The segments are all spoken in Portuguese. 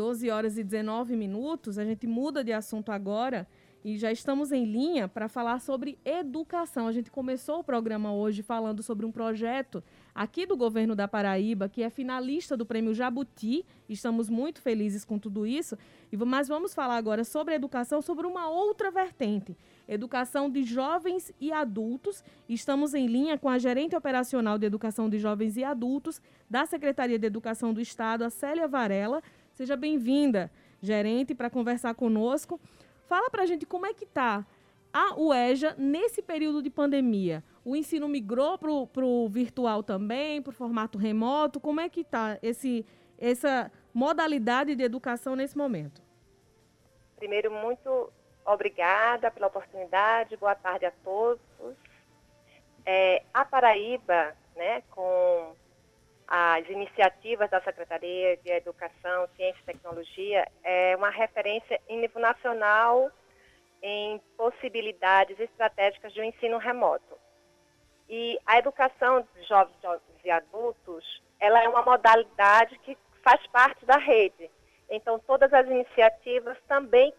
12 horas e 19 minutos. A gente muda de assunto agora e já estamos em linha para falar sobre educação. A gente começou o programa hoje falando sobre um projeto aqui do governo da Paraíba, que é finalista do Prêmio Jabuti. Estamos muito felizes com tudo isso. Mas vamos falar agora sobre educação, sobre uma outra vertente: educação de jovens e adultos. Estamos em linha com a gerente operacional de educação de jovens e adultos da Secretaria de Educação do Estado, a Célia Varela. Seja bem-vinda, gerente, para conversar conosco. Fala para a gente como é que está a UEJA nesse período de pandemia. O ensino migrou para o virtual também, para o formato remoto. Como é que está essa modalidade de educação nesse momento? Primeiro, muito obrigada pela oportunidade. Boa tarde a todos. É, a Paraíba, né, com as iniciativas da Secretaria de Educação, Ciência e Tecnologia é uma referência em nível nacional em possibilidades estratégicas de um ensino remoto. E a educação de jovens, e adultos, ela é uma modalidade que faz parte da rede. Então, todas as iniciativas também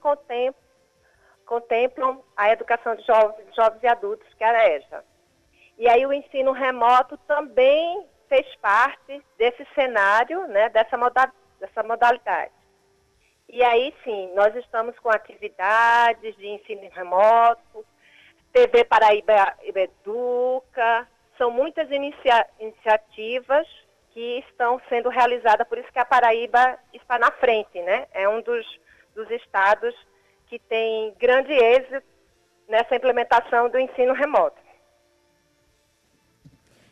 contemplam, a educação de jovens, e adultos, que é a EJA. E aí o ensino remoto também fez parte desse cenário, né, dessa, moda, dessa modalidade. E aí sim, nós estamos com atividades de ensino remoto, TV Paraíba Educa, são muitas inicia iniciativas que estão sendo realizadas, por isso que a Paraíba está na frente, né? É um dos, dos estados que tem grande êxito nessa implementação do ensino remoto.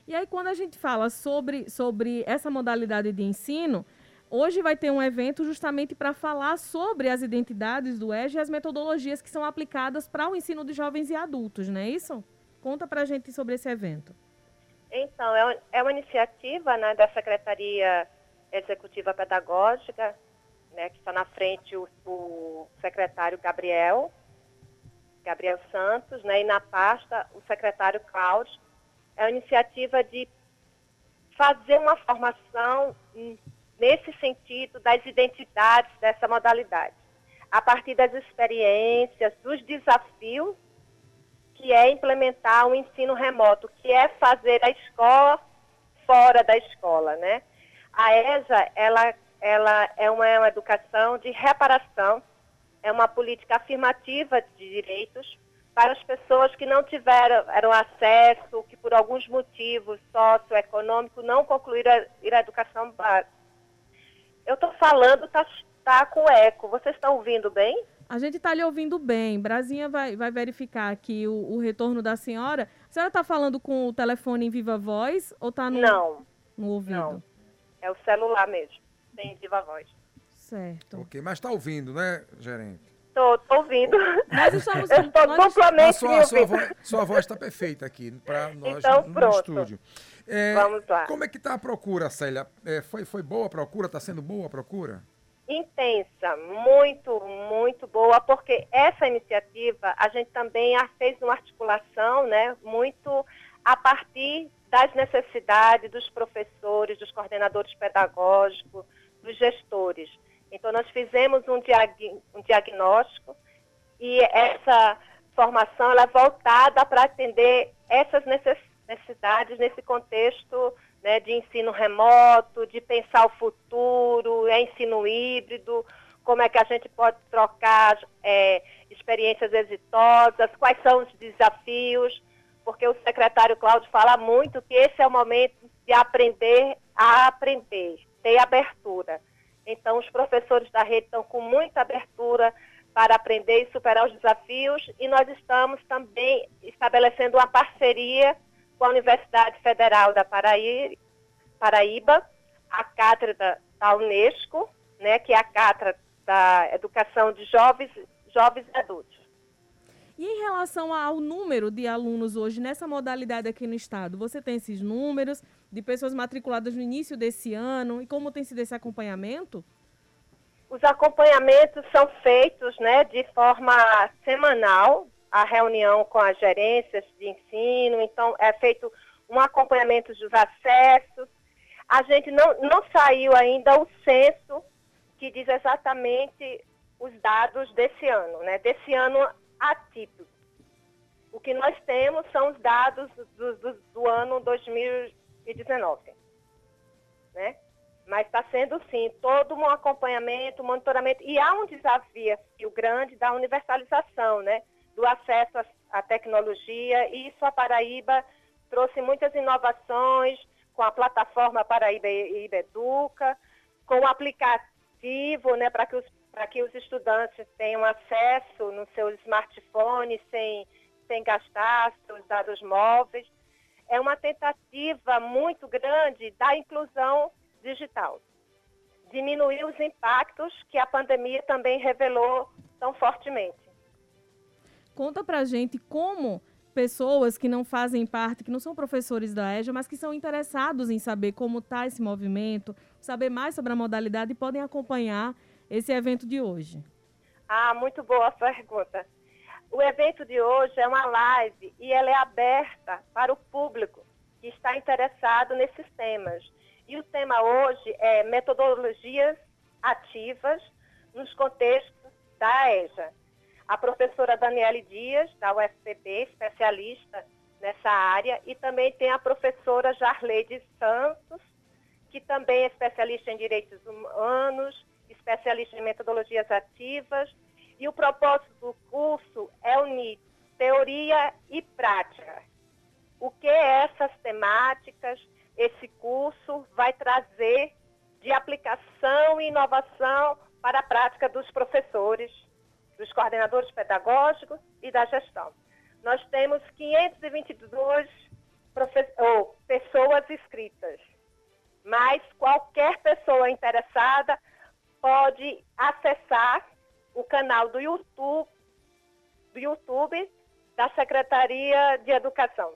E aí, quando a gente fala sobre, sobre essa modalidade de ensino, hoje vai ter um evento justamente para falar sobre as identidades do EJA e as metodologias que são aplicadas para o ensino de jovens e adultos, não é isso? Conta para a gente sobre esse evento. Então, é, é uma iniciativa né, da Secretaria Executiva Pedagógica, né, que está na frente o, o secretário Gabriel, Gabriel Santos, né, e na pasta o secretário Cláudio, é a iniciativa de fazer uma formação nesse sentido das identidades dessa modalidade, a partir das experiências, dos desafios que é implementar o um ensino remoto, que é fazer a escola fora da escola, né? A ESA, ela, ela é uma, é uma educação de reparação, é uma política afirmativa de direitos para as pessoas que não tiveram eram acesso, que por alguns motivos socioeconômicos não concluíram a, a educação básica. Eu estou falando, está tá com eco. Vocês estão ouvindo bem? A gente está lhe ouvindo bem. Brasinha vai, vai verificar aqui o, o retorno da senhora. A senhora está falando com o telefone em viva voz ou está no, não, no ouvido? Não, é o celular mesmo, tem viva voz. Certo. Ok, mas está ouvindo, né, gerente? Estou ouvindo. Nós estamos, eu estou duplamente sua, sua, voz, sua voz está perfeita aqui para nós então, no, pronto. estúdio. É, Vamos lá. Como é que está a procura, Célia? É, foi, foi boa a procura? Está sendo boa a procura? Intensa, muito, muito boa, porque essa iniciativa a gente também a fez uma articulação, né, muito a partir das necessidades dos professores, dos coordenadores pedagógicos, dos gestores. Então, nós fizemos um, diag um diagnóstico e essa formação ela é voltada para atender essas necessidades nesse contexto né, de ensino remoto, de pensar o futuro, é ensino híbrido, como é que a gente pode trocar é, experiências exitosas, quais são os desafios, porque o secretário Cláudio fala muito que esse é o momento de aprender a aprender, ter abertura. Então, os professores da rede estão com muita abertura para aprender e superar os desafios e nós estamos também estabelecendo uma parceria com a Universidade Federal da Paraíba, a cátedra da Unesco, né, que é a cátedra da Educação de Jovens, Jovens e Adultos. E em relação ao número de alunos hoje nessa modalidade aqui no estado, você tem esses números de pessoas matriculadas no início desse ano e como tem sido esse acompanhamento? Os acompanhamentos são feitos né, de forma semanal, a reunião com as gerências de ensino, então é feito um acompanhamento dos acessos. A gente não, não saiu ainda o censo que diz exatamente os dados desse ano, né? Desse ano atípico. O que nós temos são os dados do, do, do ano 2019, né? Mas está sendo, sim, todo um acompanhamento, monitoramento. E há um desafio grande da universalização, né? Do acesso à, tecnologia. E isso a Paraíba trouxe muitas inovações com a plataforma Paraíba Educa, com o aplicativo, né? Para que os para que os estudantes tenham acesso no seu smartphone sem, sem gastar seus dados móveis. É uma tentativa muito grande da inclusão digital. Diminuir os impactos que a pandemia também revelou tão fortemente. Conta pra gente como pessoas que não fazem parte, que não são professores da EJA, mas que são interessados em saber como está esse movimento, saber mais sobre a modalidade e podem acompanhar esse evento de hoje. Ah, muito boa pergunta. O evento de hoje é uma live e ela é aberta para o público que está interessado nesses temas. E o tema hoje é metodologias ativas nos contextos da EJA. A professora Daniele Dias, da UFPB, especialista nessa área, e também tem a professora Jarleide Santos, que também é especialista em direitos humanos, especialista em metodologias ativas. E o propósito do curso é unir teoria e prática. O que essas temáticas esse curso vai trazer de aplicação e inovação para a prática dos professores, dos coordenadores pedagógicos e da gestão. Nós temos 522 oh, pessoas inscritas, mas qualquer pessoa interessada pode acessar o canal do YouTube, do YouTube da Secretaria de Educação.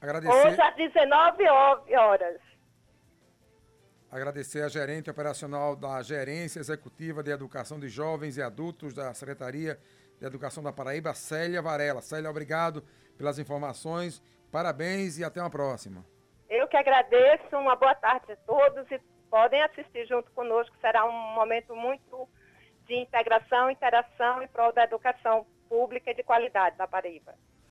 Agradecer... Hoje às 19 horas. Agradecer a gerente operacional da Gerência Executiva de Educação de Jovens e Adultos da Secretaria de Educação da Paraíba, Célia Varela. Célia, obrigado pelas informações, parabéns e até uma próxima. Eu que agradeço, uma boa tarde a todos e podem assistir junto conosco, será um momento muito de integração, interação e prol da educação pública e de qualidade da Paraíba.